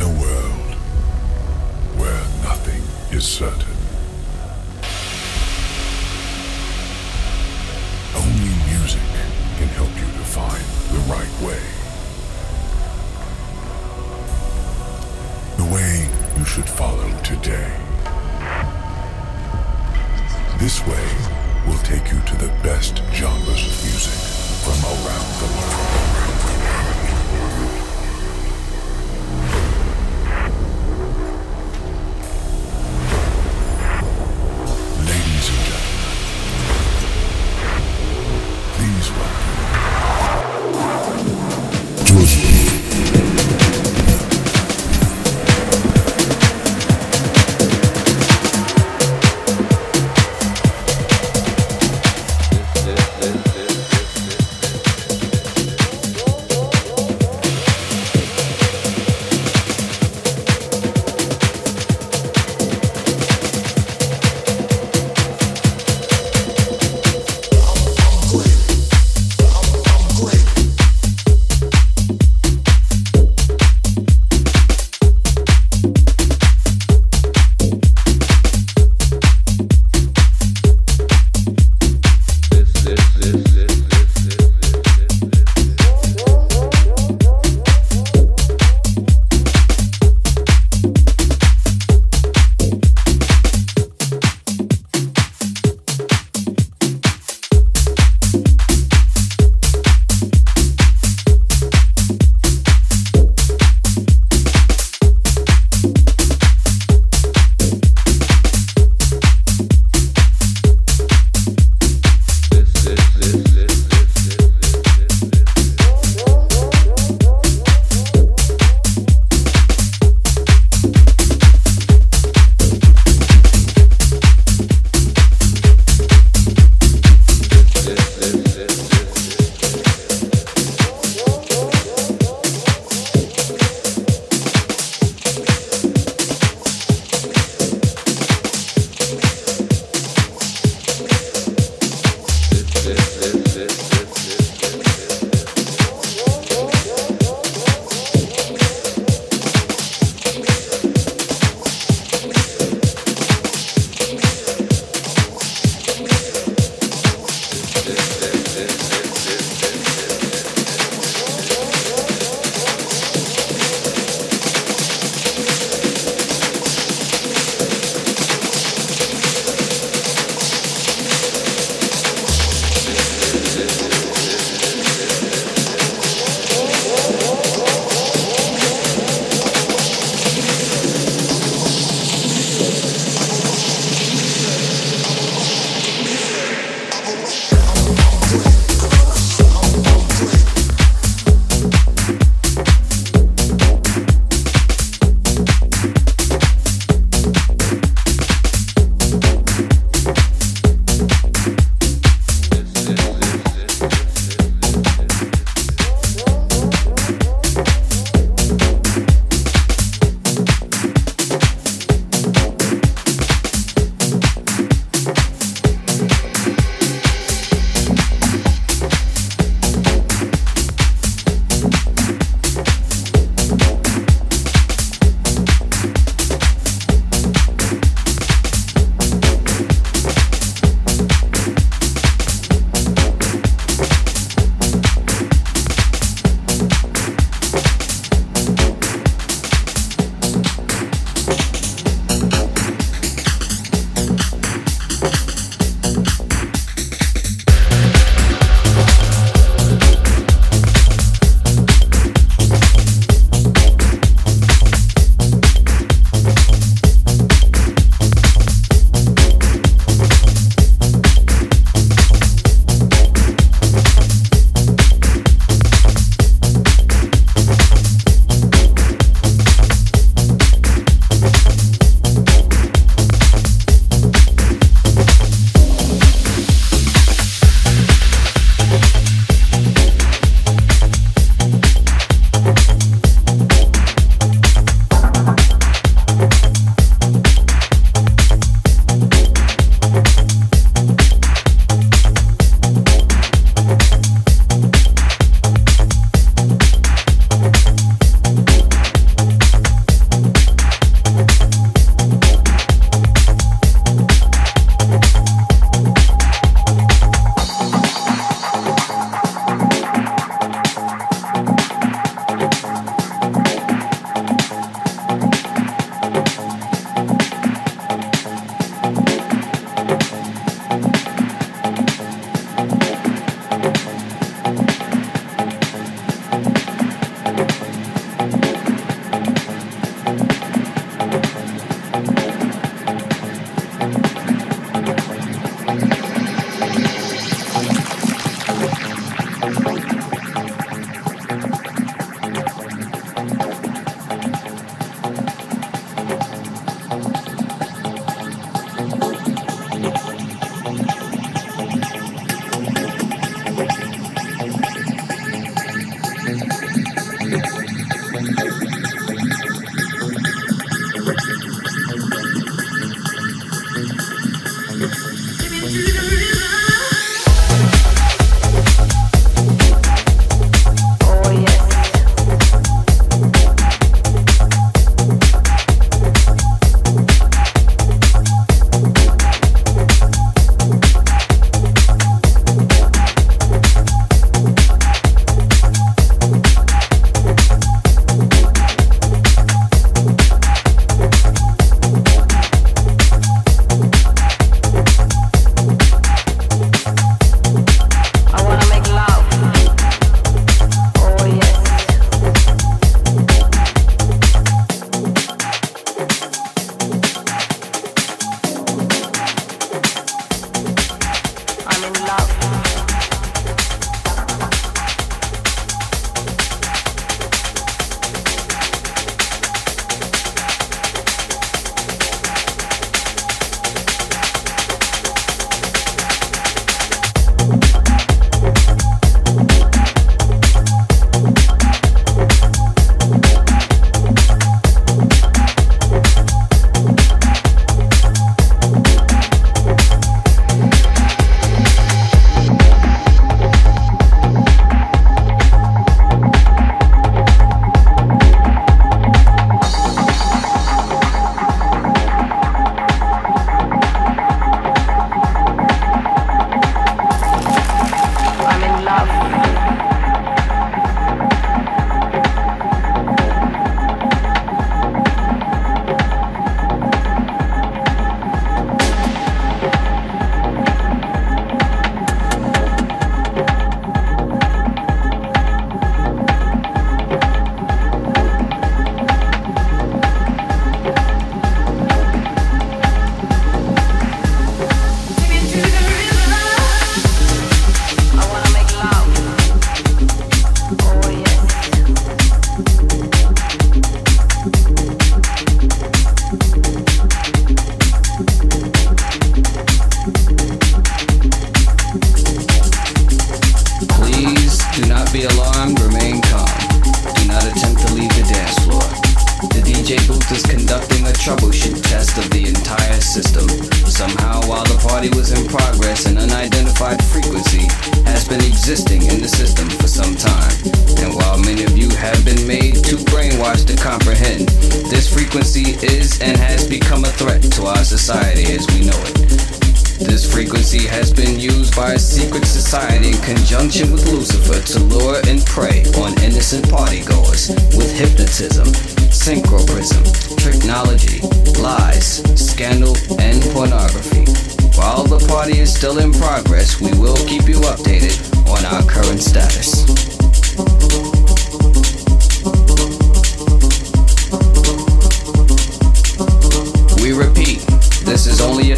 a world where nothing is certain,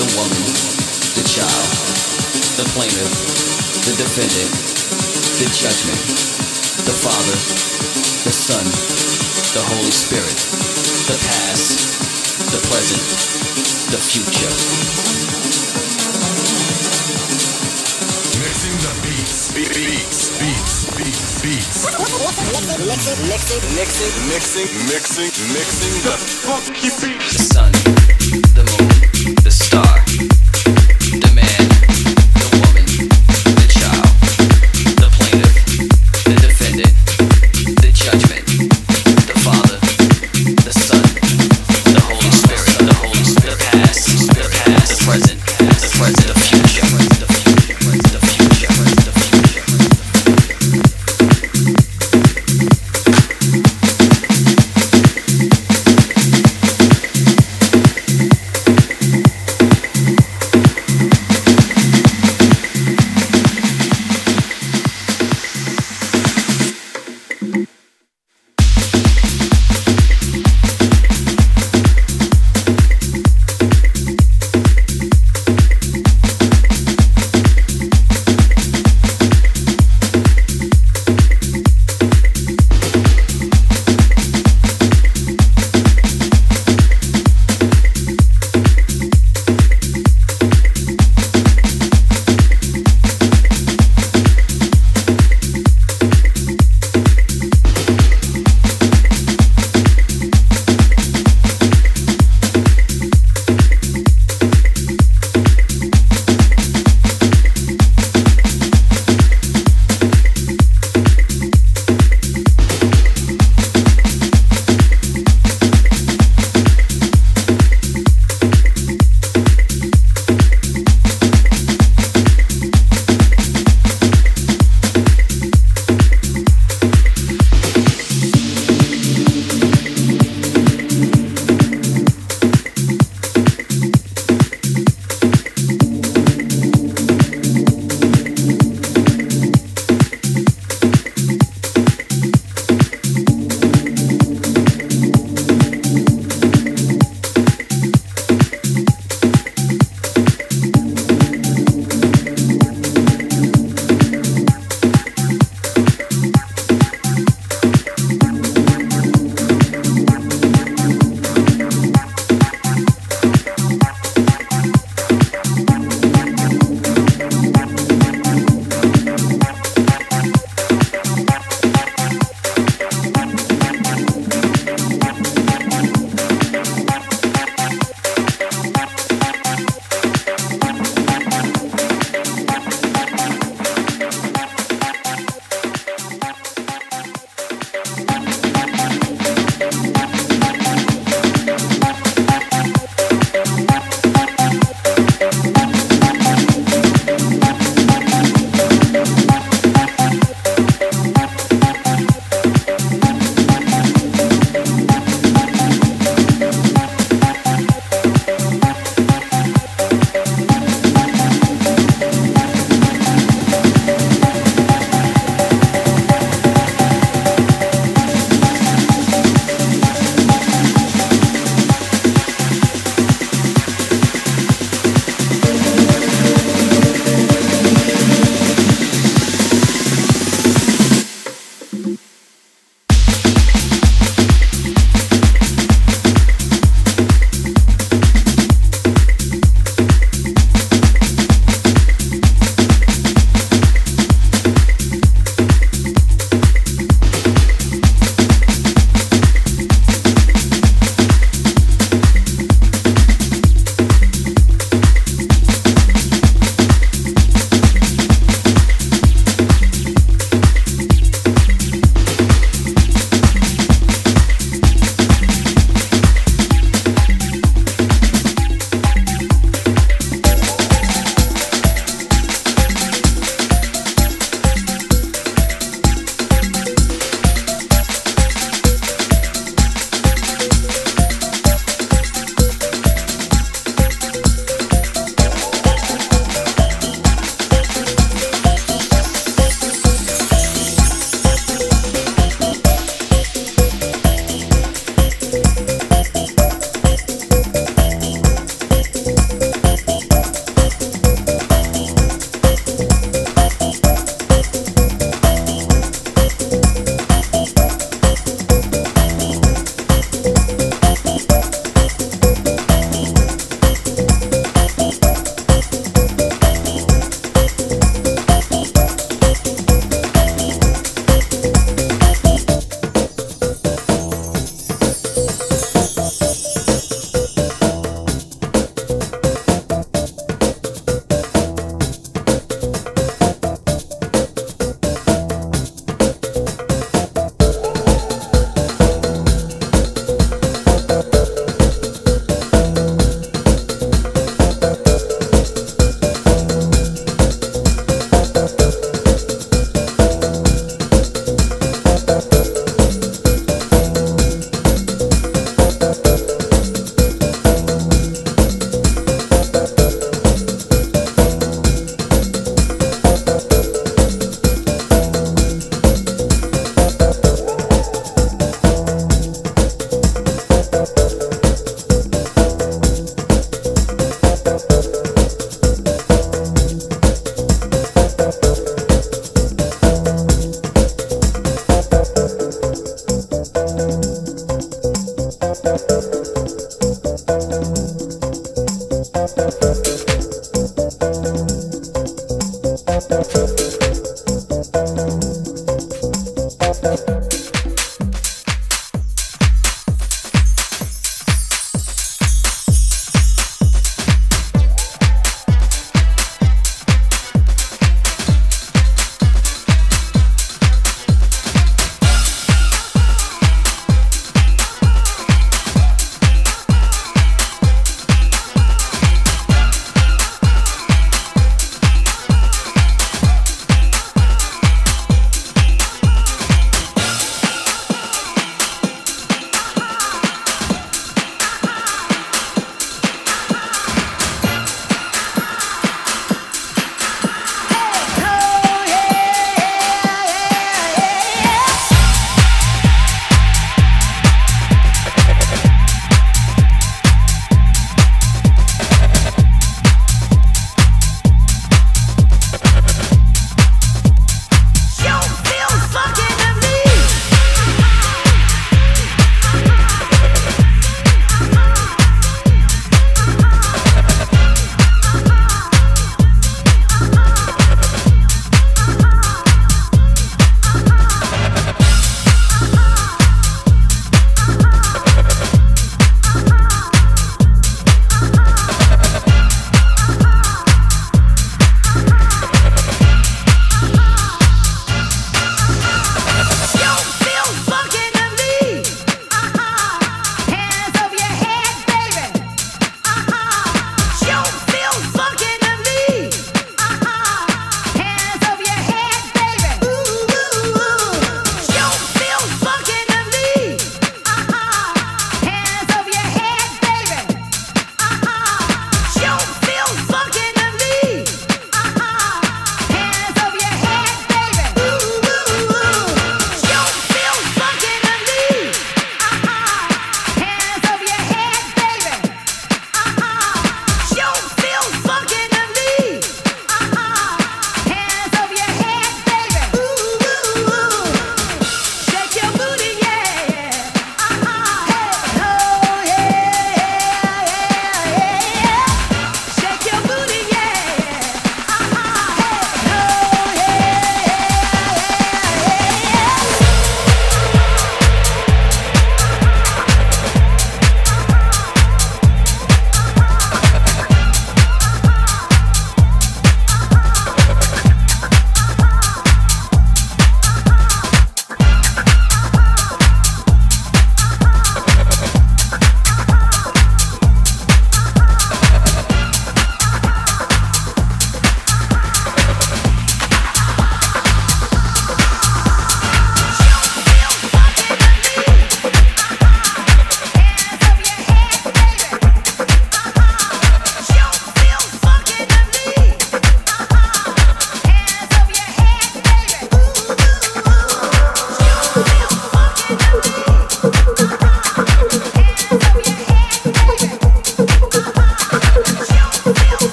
the woman, the child, the plaintiff, the defendant, the judgment, the Father, the Son, the Holy Spirit, the past, the present, the future. Mixing the beats, beats, beats, beats, beats. Mixing, mixing, mixing, mixing, mixing, mixing the funky beats. The sun, the moon.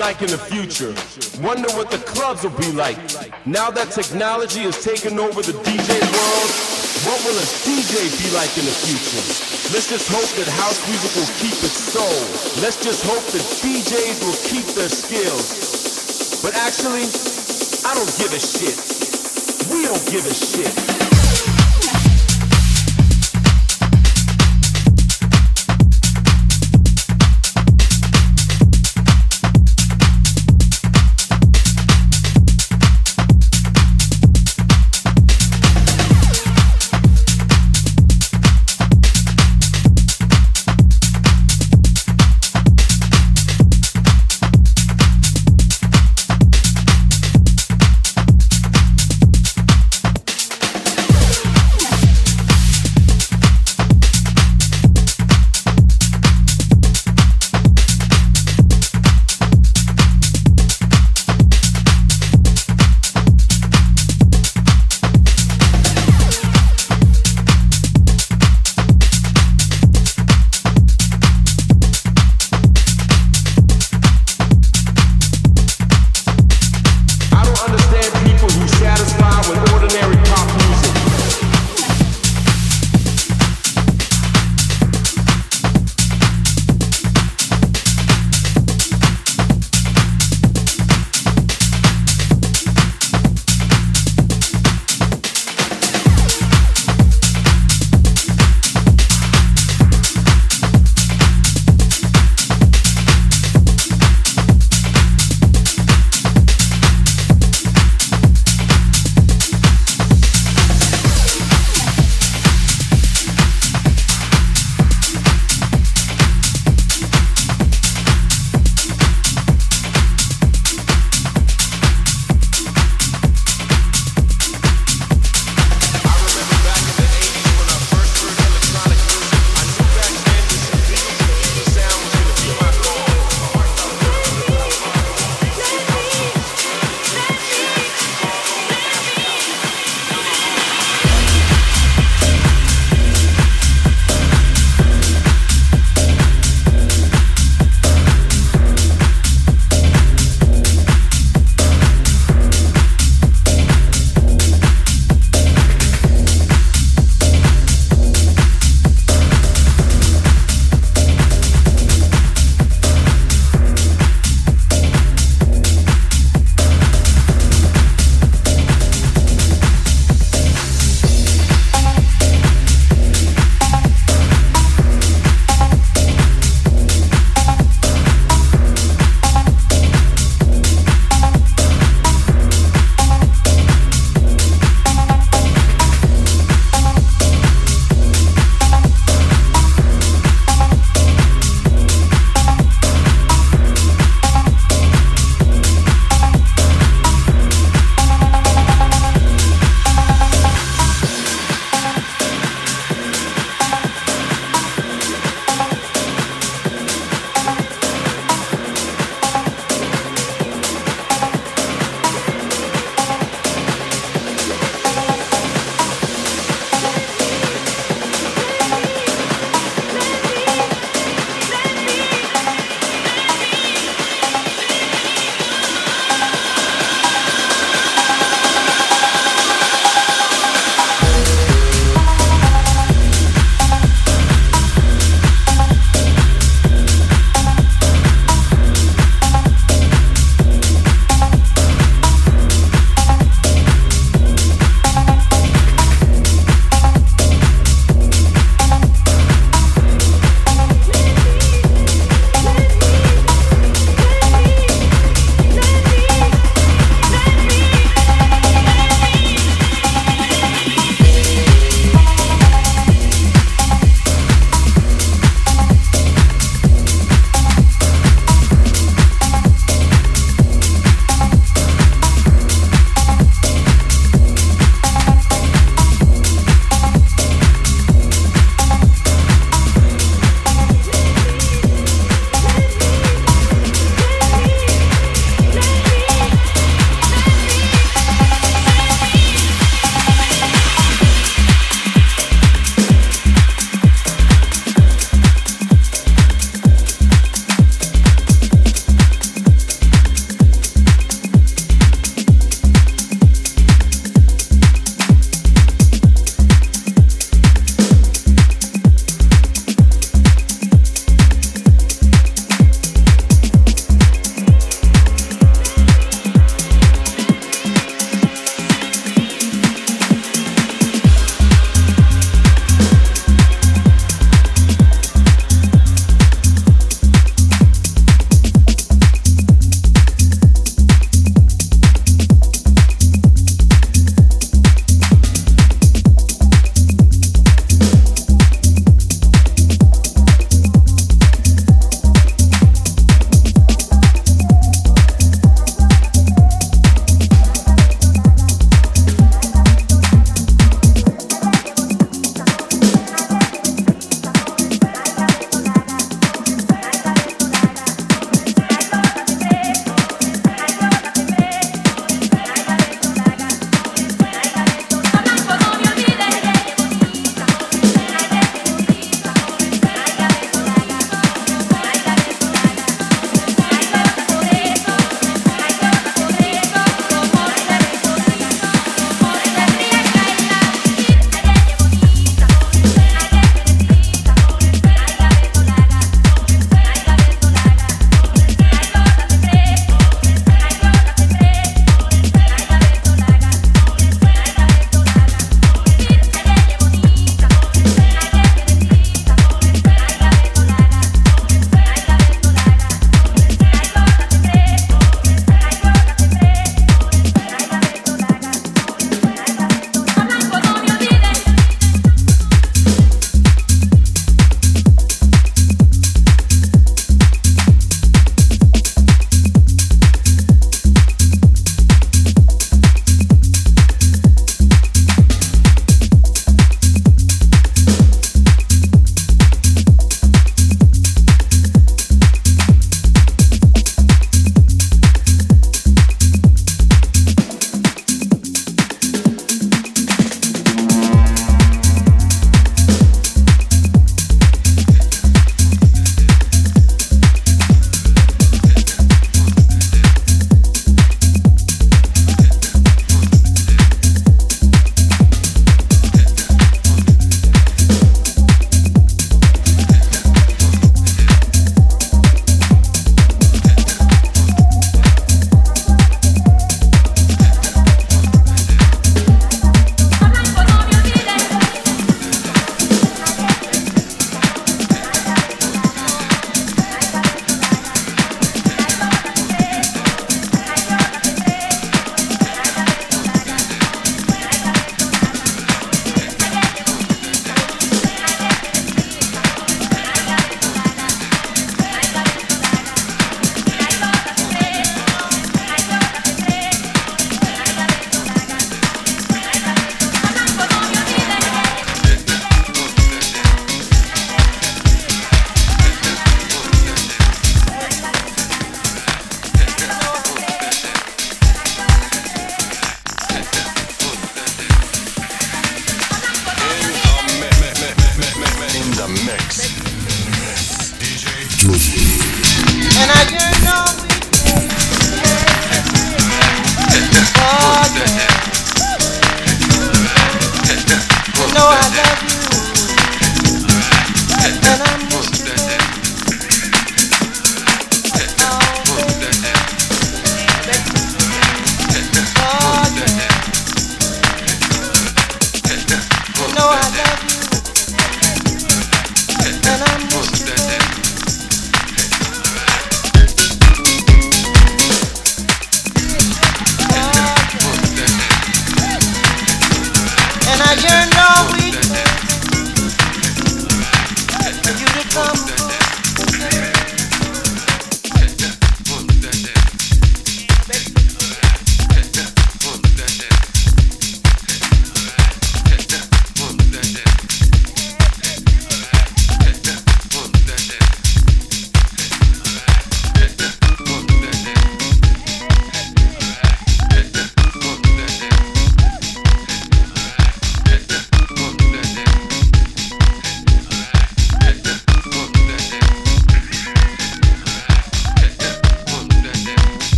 Like in the future. Wonder what the clubs will be like. Now that technology has taken over the DJ world, what will a DJ be like in the future? Let's just hope that house music will keep its soul. Let's just hope that DJs will keep their skills. But actually, I don't give a shit. We don't give a shit.